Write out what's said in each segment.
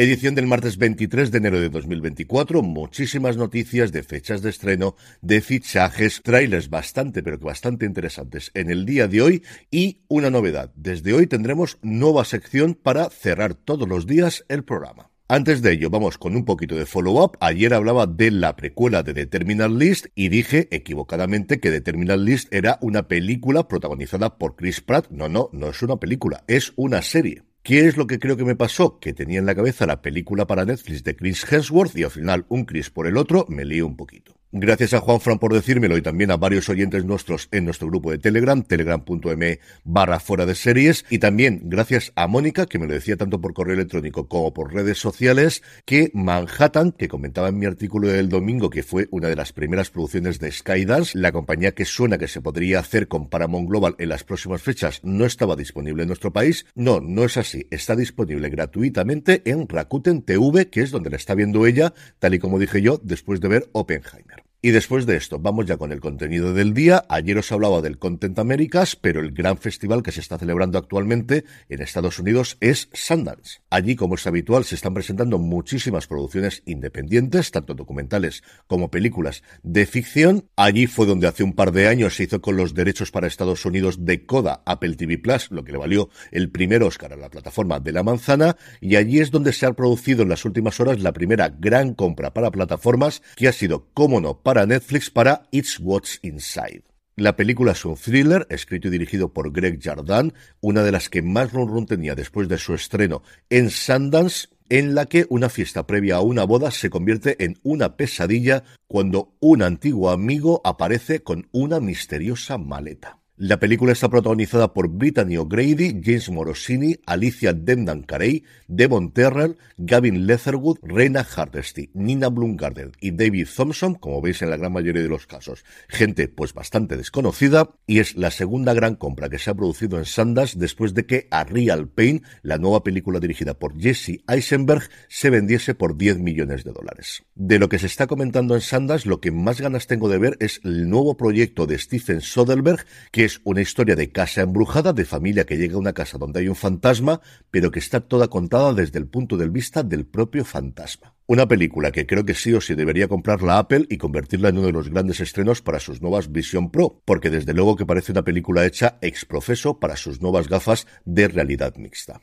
Edición del martes 23 de enero de 2024, muchísimas noticias de fechas de estreno, de fichajes, trailers bastante pero que bastante interesantes en el día de hoy y una novedad. Desde hoy tendremos nueva sección para cerrar todos los días el programa. Antes de ello, vamos con un poquito de follow-up. Ayer hablaba de la precuela de The Terminal List y dije equivocadamente que The Terminal List era una película protagonizada por Chris Pratt. No, no, no es una película, es una serie. ¿Qué es lo que creo que me pasó? Que tenía en la cabeza la película para Netflix de Chris Hemsworth y al final un Chris por el otro me lío un poquito. Gracias a Juan Fran por decírmelo y también a varios oyentes nuestros en nuestro grupo de Telegram, telegram.m barra fuera de series. Y también gracias a Mónica, que me lo decía tanto por correo electrónico como por redes sociales, que Manhattan, que comentaba en mi artículo del domingo que fue una de las primeras producciones de Skydance, la compañía que suena que se podría hacer con Paramount Global en las próximas fechas, no estaba disponible en nuestro país. No, no es así. Está disponible gratuitamente en Rakuten TV, que es donde la está viendo ella, tal y como dije yo, después de ver Oppenheimer. Y después de esto, vamos ya con el contenido del día. Ayer os hablaba del Content Americas, pero el gran festival que se está celebrando actualmente en Estados Unidos es Sundance. Allí, como es habitual, se están presentando muchísimas producciones independientes, tanto documentales como películas de ficción. Allí fue donde hace un par de años se hizo con los derechos para Estados Unidos de Coda Apple TV Plus, lo que le valió el primer Oscar a la plataforma de la manzana, y allí es donde se ha producido en las últimas horas la primera gran compra para plataformas, que ha sido, cómo no, para Netflix para It's What's Inside. La película es un thriller escrito y dirigido por Greg Jardin, una de las que más run run tenía después de su estreno en Sundance, en la que una fiesta previa a una boda se convierte en una pesadilla cuando un antiguo amigo aparece con una misteriosa maleta. La película está protagonizada por Brittany O'Grady, James Morosini, Alicia Dendon Carey, Devon Terrell, Gavin Leatherwood, Rena Hardesty, Nina Blumgarden y David Thompson, como veis en la gran mayoría de los casos. Gente pues bastante desconocida y es la segunda gran compra que se ha producido en Sundance después de que A Real Pain, la nueva película dirigida por Jesse Eisenberg, se vendiese por 10 millones de dólares. De lo que se está comentando en Sundance, lo que más ganas tengo de ver es el nuevo proyecto de Stephen Soderbergh, que es una historia de casa embrujada, de familia que llega a una casa donde hay un fantasma, pero que está toda contada desde el punto de vista del propio fantasma. Una película que creo que sí o sí debería comprar la Apple y convertirla en uno de los grandes estrenos para sus nuevas Vision Pro, porque desde luego que parece una película hecha ex profeso para sus nuevas gafas de realidad mixta.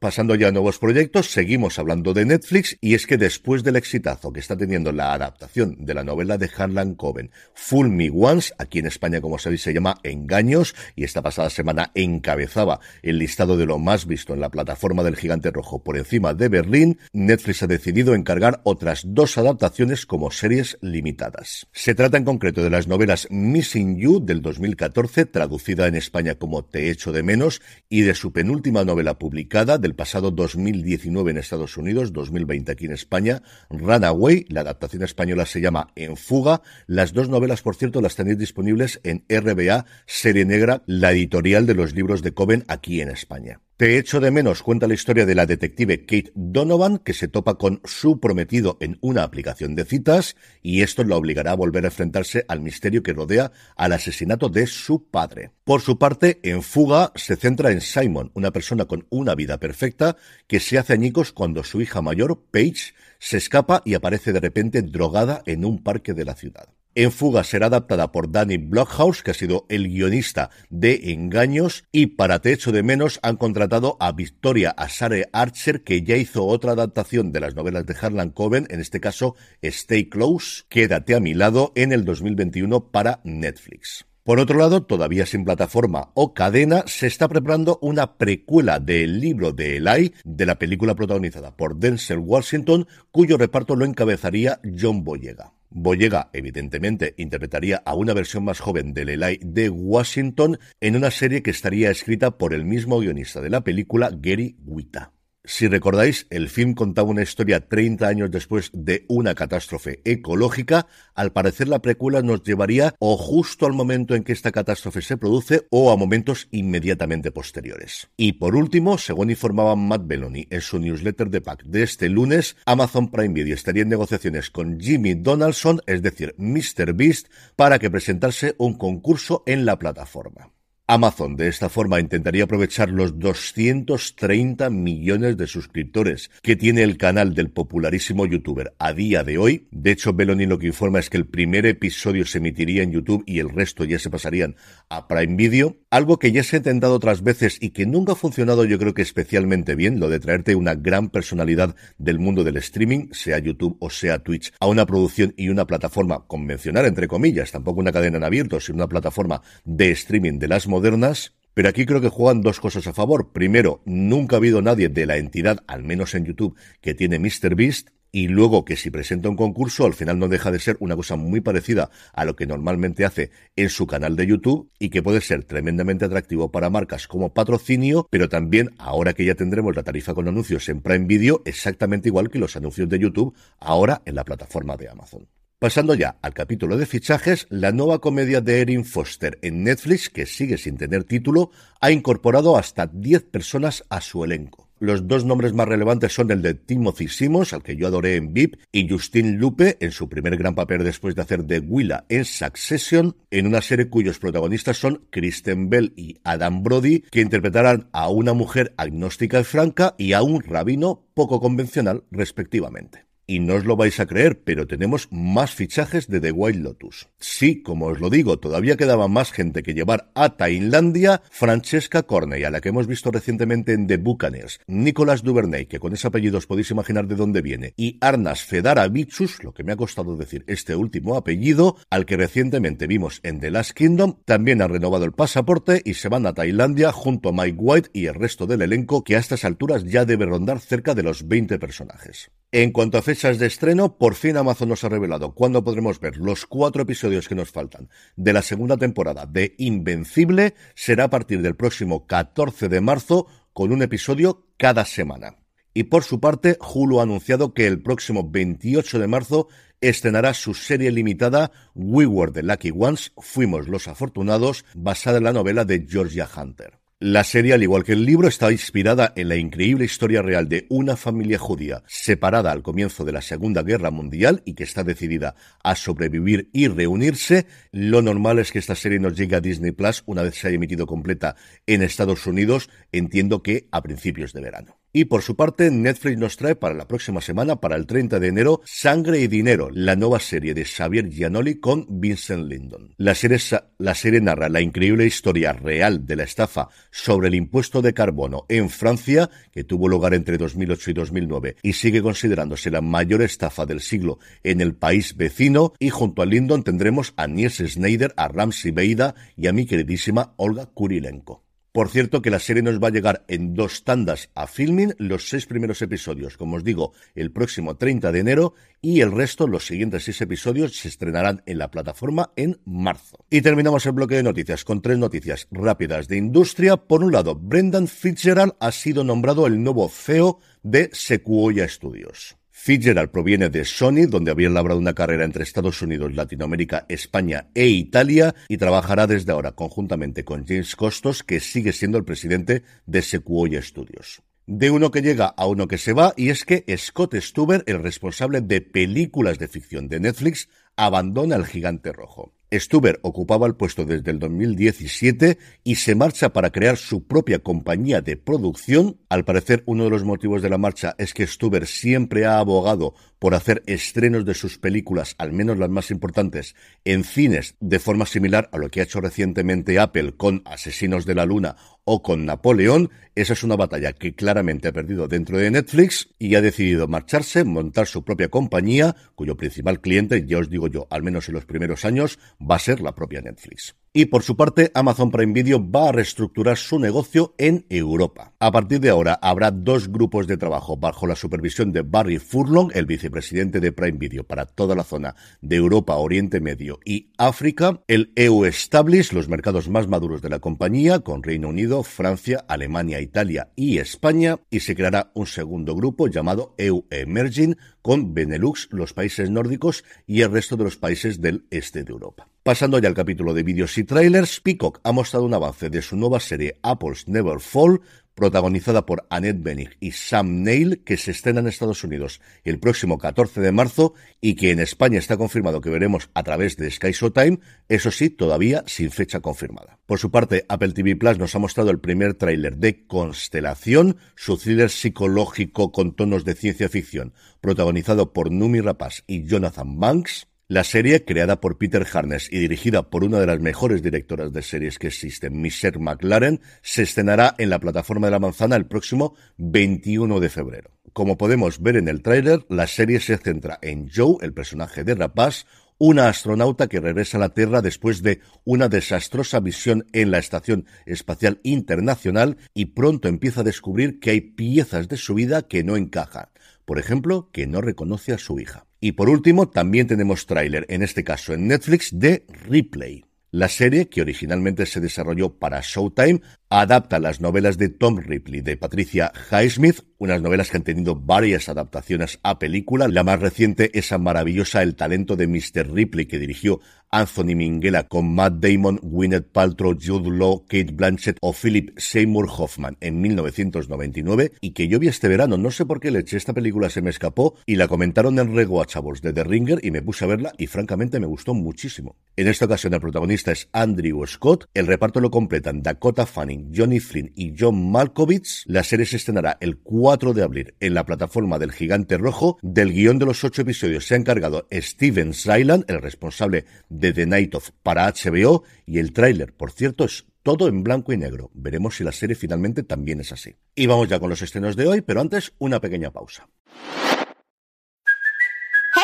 Pasando ya a nuevos proyectos, seguimos hablando de Netflix y es que después del exitazo que está teniendo la adaptación de la novela de Harlan Coben, Full Me Once, aquí en España como sabéis se llama Engaños y esta pasada semana encabezaba el listado de lo más visto en la plataforma del gigante rojo por encima de Berlín, Netflix ha decidido encargar otras dos adaptaciones como series limitadas. Se trata en concreto de las novelas Missing You del 2014, traducida en España como Te echo de menos, y de su penúltima novela publicada pasado 2019 en Estados Unidos, 2020 aquí en España, Runaway, la adaptación española se llama En fuga. Las dos novelas, por cierto, las tenéis disponibles en RBA Serie Negra, la editorial de los libros de Coven aquí en España. Te echo de menos cuenta la historia de la detective Kate Donovan, que se topa con su prometido en una aplicación de citas, y esto la obligará a volver a enfrentarse al misterio que rodea al asesinato de su padre. Por su parte, en fuga se centra en Simon, una persona con una vida perfecta, que se hace añicos cuando su hija mayor, Paige, se escapa y aparece de repente drogada en un parque de la ciudad. En Fuga será adaptada por Danny Blockhouse, que ha sido el guionista de Engaños, y para Te echo de menos han contratado a Victoria Asare Archer, que ya hizo otra adaptación de las novelas de Harlan Coben, en este caso Stay Close, Quédate a mi lado, en el 2021 para Netflix. Por otro lado, todavía sin plataforma o cadena, se está preparando una precuela del libro de Eli, de la película protagonizada por Denzel Washington, cuyo reparto lo encabezaría John Boyega. Boyega, evidentemente, interpretaría a una versión más joven del Eli de Washington en una serie que estaría escrita por el mismo guionista de la película, Gary Wita. Si recordáis, el film contaba una historia 30 años después de una catástrofe ecológica. Al parecer la precuela nos llevaría o justo al momento en que esta catástrofe se produce o a momentos inmediatamente posteriores. Y por último, según informaba Matt Belloni en su newsletter de pack de este lunes, Amazon Prime Video estaría en negociaciones con Jimmy Donaldson, es decir, Mr. Beast, para que presentase un concurso en la plataforma. Amazon de esta forma intentaría aprovechar los 230 millones de suscriptores que tiene el canal del popularísimo youtuber a día de hoy. De hecho, Beloni lo que informa es que el primer episodio se emitiría en YouTube y el resto ya se pasarían a Prime Video. Algo que ya se ha intentado otras veces y que nunca ha funcionado yo creo que especialmente bien, lo de traerte una gran personalidad del mundo del streaming, sea YouTube o sea Twitch, a una producción y una plataforma convencional, entre comillas, tampoco una cadena en abierto, sino una plataforma de streaming de las modernas, pero aquí creo que juegan dos cosas a favor. Primero, nunca ha habido nadie de la entidad, al menos en YouTube, que tiene MrBeast. Y luego que si presenta un concurso, al final no deja de ser una cosa muy parecida a lo que normalmente hace en su canal de YouTube y que puede ser tremendamente atractivo para marcas como patrocinio, pero también ahora que ya tendremos la tarifa con anuncios en Prime Video, exactamente igual que los anuncios de YouTube ahora en la plataforma de Amazon. Pasando ya al capítulo de fichajes, la nueva comedia de Erin Foster en Netflix, que sigue sin tener título, ha incorporado hasta 10 personas a su elenco. Los dos nombres más relevantes son el de Timothy Simons, al que yo adoré en VIP, y Justin Lupe, en su primer gran papel después de hacer de Willa en Succession, en una serie cuyos protagonistas son Kristen Bell y Adam Brody, que interpretarán a una mujer agnóstica y franca y a un rabino poco convencional, respectivamente y no os lo vais a creer, pero tenemos más fichajes de The Wild Lotus. Sí, como os lo digo, todavía quedaba más gente que llevar a Tailandia, Francesca Corney, a la que hemos visto recientemente en The Buccaneers, Nicolas Duvernay, que con ese apellido os podéis imaginar de dónde viene, y Arnas Fedaravichus, lo que me ha costado decir este último apellido, al que recientemente vimos en The Last Kingdom, también ha renovado el pasaporte y se van a Tailandia junto a Mike White y el resto del elenco, que a estas alturas ya debe rondar cerca de los 20 personajes. En cuanto a fechas de estreno, por fin Amazon nos ha revelado cuándo podremos ver los cuatro episodios que nos faltan de la segunda temporada de Invencible. Será a partir del próximo 14 de marzo con un episodio cada semana. Y por su parte, Hulu ha anunciado que el próximo 28 de marzo estrenará su serie limitada We Were the Lucky Ones, Fuimos los Afortunados, basada en la novela de Georgia Hunter. La serie, al igual que el libro, está inspirada en la increíble historia real de una familia judía separada al comienzo de la Segunda Guerra Mundial y que está decidida a sobrevivir y reunirse. Lo normal es que esta serie nos llegue a Disney Plus una vez se haya emitido completa en Estados Unidos, entiendo que a principios de verano. Y por su parte, Netflix nos trae para la próxima semana, para el 30 de enero, Sangre y Dinero, la nueva serie de Xavier Giannoli con Vincent Lindon. La serie, narra la increíble historia real de la estafa sobre el impuesto de carbono en Francia, que tuvo lugar entre 2008 y 2009 y sigue considerándose la mayor estafa del siglo en el país vecino. Y junto a Lindon tendremos a Niels Schneider, a Ramsey Beida y a mi queridísima Olga Kurilenko. Por cierto que la serie nos va a llegar en dos tandas a filming, los seis primeros episodios, como os digo, el próximo 30 de enero y el resto, los siguientes seis episodios, se estrenarán en la plataforma en marzo. Y terminamos el bloque de noticias con tres noticias rápidas de industria. Por un lado, Brendan Fitzgerald ha sido nombrado el nuevo CEO de Sequoia Studios. Fitzgerald proviene de Sony, donde había labrado una carrera entre Estados Unidos, Latinoamérica, España e Italia, y trabajará desde ahora conjuntamente con James Costos, que sigue siendo el presidente de Sequoia Studios. De uno que llega a uno que se va, y es que Scott Stuber, el responsable de películas de ficción de Netflix, abandona el gigante rojo. Stuber ocupaba el puesto desde el 2017 y se marcha para crear su propia compañía de producción. Al parecer, uno de los motivos de la marcha es que Stuber siempre ha abogado por hacer estrenos de sus películas, al menos las más importantes, en cines, de forma similar a lo que ha hecho recientemente Apple con Asesinos de la Luna o con Napoleón. Esa es una batalla que claramente ha perdido dentro de Netflix y ha decidido marcharse, montar su propia compañía, cuyo principal cliente, ya os digo yo, al menos en los primeros años, va a ser la propia Netflix. Y por su parte, Amazon Prime Video va a reestructurar su negocio en Europa. A partir de ahora habrá dos grupos de trabajo bajo la supervisión de Barry Furlong, el vicepresidente de Prime Video para toda la zona de Europa, Oriente Medio y África, el EU Establish, los mercados más maduros de la compañía, con Reino Unido, Francia, Alemania, Italia y España, y se creará un segundo grupo llamado EU Emerging, con Benelux, los países nórdicos y el resto de los países del este de Europa. Pasando ya al capítulo de vídeos y trailers, Peacock ha mostrado un avance de su nueva serie Apples Never Fall, protagonizada por Annette Bening y Sam Neill, que se estrena en Estados Unidos el próximo 14 de marzo y que en España está confirmado que veremos a través de Sky Showtime, eso sí, todavía sin fecha confirmada. Por su parte, Apple TV Plus nos ha mostrado el primer tráiler de Constelación, su thriller psicológico con tonos de ciencia ficción, protagonizado por Numi Rapaz y Jonathan Banks, la serie, creada por Peter Harness y dirigida por una de las mejores directoras de series que existen, Michelle McLaren, se estrenará en la plataforma de la manzana el próximo 21 de febrero. Como podemos ver en el tráiler, la serie se centra en Joe, el personaje de Rapaz, una astronauta que regresa a la Tierra después de una desastrosa visión en la Estación Espacial Internacional y pronto empieza a descubrir que hay piezas de su vida que no encajan. Por ejemplo, que no reconoce a su hija. Y por último, también tenemos tráiler, en este caso en Netflix, de Replay. La serie, que originalmente se desarrolló para Showtime, adapta las novelas de Tom Ripley de Patricia Highsmith, unas novelas que han tenido varias adaptaciones a película. La más reciente, esa maravillosa El talento de Mr. Ripley que dirigió Anthony Minghella con Matt Damon, Gwyneth Paltrow, Jude Law, Kate Blanchett o Philip Seymour Hoffman en 1999 y que yo vi este verano. No sé por qué le eché esta película, se me escapó y la comentaron en Rewatchables de The Ringer y me puse a verla y francamente me gustó muchísimo. En esta ocasión el protagonista es Andrew Scott, el reparto lo completan Dakota Fanning, Johnny Flynn y John Malkovich. La serie se estrenará el 4 de abril en la plataforma del Gigante Rojo. Del guion de los ocho episodios se ha encargado Steven Sailand, el responsable de The Night of para HBO, y el tráiler, por cierto, es todo en blanco y negro. Veremos si la serie finalmente también es así. Y vamos ya con los estrenos de hoy, pero antes una pequeña pausa.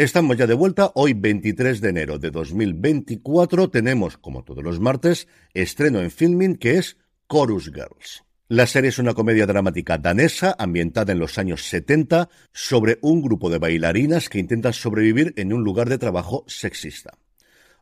Estamos ya de vuelta. Hoy, 23 de enero de 2024, tenemos, como todos los martes, estreno en filming que es Chorus Girls. La serie es una comedia dramática danesa ambientada en los años 70 sobre un grupo de bailarinas que intentan sobrevivir en un lugar de trabajo sexista.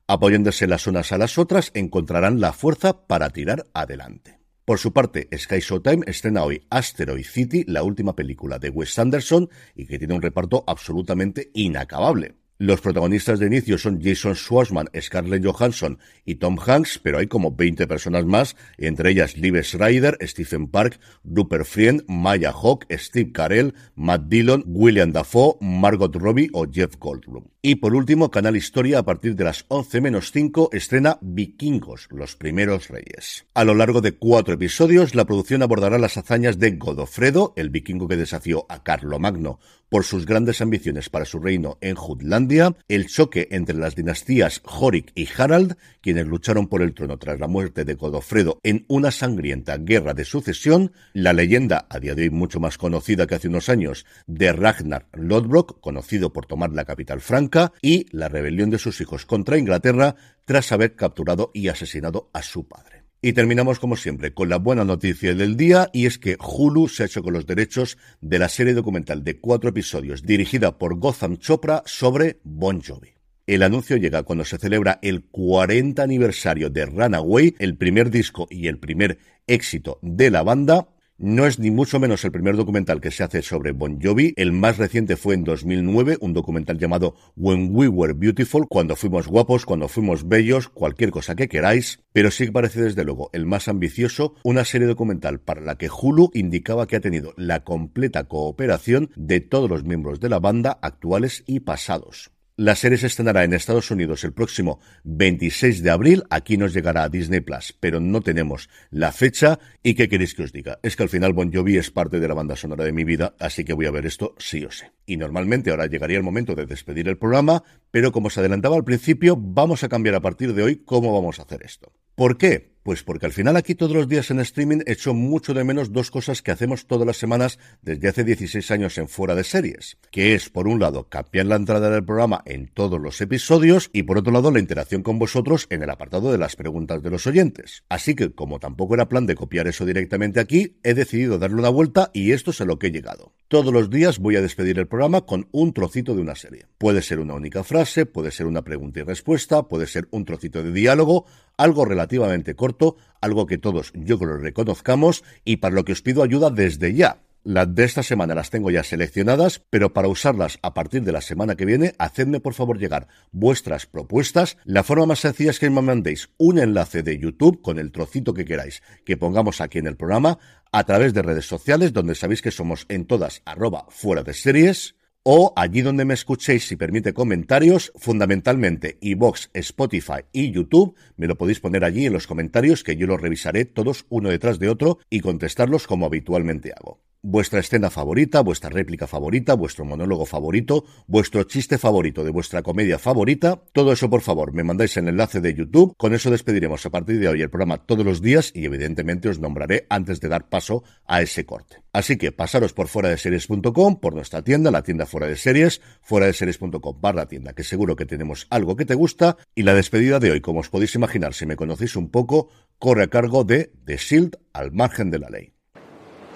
Apoyándose las unas a las otras, encontrarán la fuerza para tirar adelante. Por su parte, Sky Showtime estrena hoy Asteroid City, la última película de Wes Anderson, y que tiene un reparto absolutamente inacabable. Los protagonistas de inicio son Jason Schwartzman, Scarlett Johansson y Tom Hanks, pero hay como 20 personas más, entre ellas Liv Schreider, Stephen Park, Rupert Friend, Maya Hawke, Steve Carell, Matt Dillon, William Dafoe, Margot Robbie o Jeff Goldblum. Y por último, Canal Historia a partir de las 11 menos 5 estrena Vikingos, los primeros reyes. A lo largo de cuatro episodios, la producción abordará las hazañas de Godofredo, el vikingo que desafió a Carlomagno por sus grandes ambiciones para su reino en Jutlandia, el choque entre las dinastías Jorik y Harald, quienes lucharon por el trono tras la muerte de Godofredo en una sangrienta guerra de sucesión, la leyenda, a día de hoy mucho más conocida que hace unos años, de Ragnar Lodbrok, conocido por tomar la capital franca, y la rebelión de sus hijos contra Inglaterra tras haber capturado y asesinado a su padre. Y terminamos como siempre con la buena noticia del día y es que Hulu se ha hecho con los derechos de la serie documental de cuatro episodios dirigida por Gotham Chopra sobre Bon Jovi. El anuncio llega cuando se celebra el 40 aniversario de Runaway, el primer disco y el primer éxito de la banda, no es ni mucho menos el primer documental que se hace sobre Bon Jovi. El más reciente fue en 2009, un documental llamado When We Were Beautiful, cuando fuimos guapos, cuando fuimos bellos, cualquier cosa que queráis. Pero sí parece desde luego el más ambicioso, una serie documental para la que Hulu indicaba que ha tenido la completa cooperación de todos los miembros de la banda actuales y pasados. La serie se estrenará en Estados Unidos el próximo 26 de abril. Aquí nos llegará a Disney Plus, pero no tenemos la fecha. ¿Y qué queréis que os diga? Es que al final Bon Jovi es parte de la banda sonora de mi vida, así que voy a ver esto sí o sí. Y normalmente ahora llegaría el momento de despedir el programa, pero como se adelantaba al principio, vamos a cambiar a partir de hoy cómo vamos a hacer esto. ¿Por qué? Pues porque al final aquí todos los días en streaming echo mucho de menos dos cosas que hacemos todas las semanas desde hace 16 años en fuera de series, que es por un lado cambiar la entrada del programa en todos los episodios y por otro lado la interacción con vosotros en el apartado de las preguntas de los oyentes. Así que como tampoco era plan de copiar eso directamente aquí, he decidido darle una vuelta y esto es a lo que he llegado. Todos los días voy a despedir el programa con un trocito de una serie. Puede ser una única frase, puede ser una pregunta y respuesta, puede ser un trocito de diálogo, algo relativamente corto, algo que todos yo creo reconozcamos y para lo que os pido ayuda desde ya. Las de esta semana las tengo ya seleccionadas, pero para usarlas a partir de la semana que viene, hacedme por favor llegar vuestras propuestas. La forma más sencilla es que me mandéis un enlace de YouTube con el trocito que queráis que pongamos aquí en el programa a través de redes sociales, donde sabéis que somos en todas arroba fuera de series o allí donde me escuchéis si permite comentarios, fundamentalmente iBox, Spotify y YouTube, me lo podéis poner allí en los comentarios que yo los revisaré todos uno detrás de otro y contestarlos como habitualmente hago vuestra escena favorita, vuestra réplica favorita, vuestro monólogo favorito, vuestro chiste favorito de vuestra comedia favorita. Todo eso, por favor, me mandáis el enlace de YouTube. Con eso despediremos a partir de hoy el programa todos los días y evidentemente os nombraré antes de dar paso a ese corte. Así que pasaros por fuera de series.com, por nuestra tienda, la tienda fuera de series, fuera de series.com barra tienda, que seguro que tenemos algo que te gusta. Y la despedida de hoy, como os podéis imaginar, si me conocéis un poco, corre a cargo de The Shield al margen de la ley.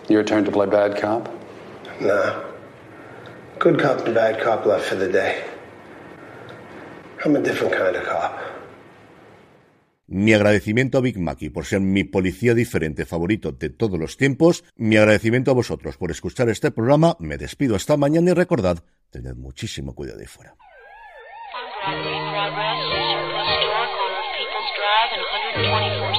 Your turn to play bad cop? No. Good cop and bad cop left for the day. I'm a different kind of cop. Mi agradecimiento a Big Mackey por ser mi policía diferente favorito de todos los tiempos. Mi agradecimiento a vosotros por escuchar este programa. Me despido hasta mañana y recordad, tened muchísimo cuidado ahí fuera. Drive and 124th Street.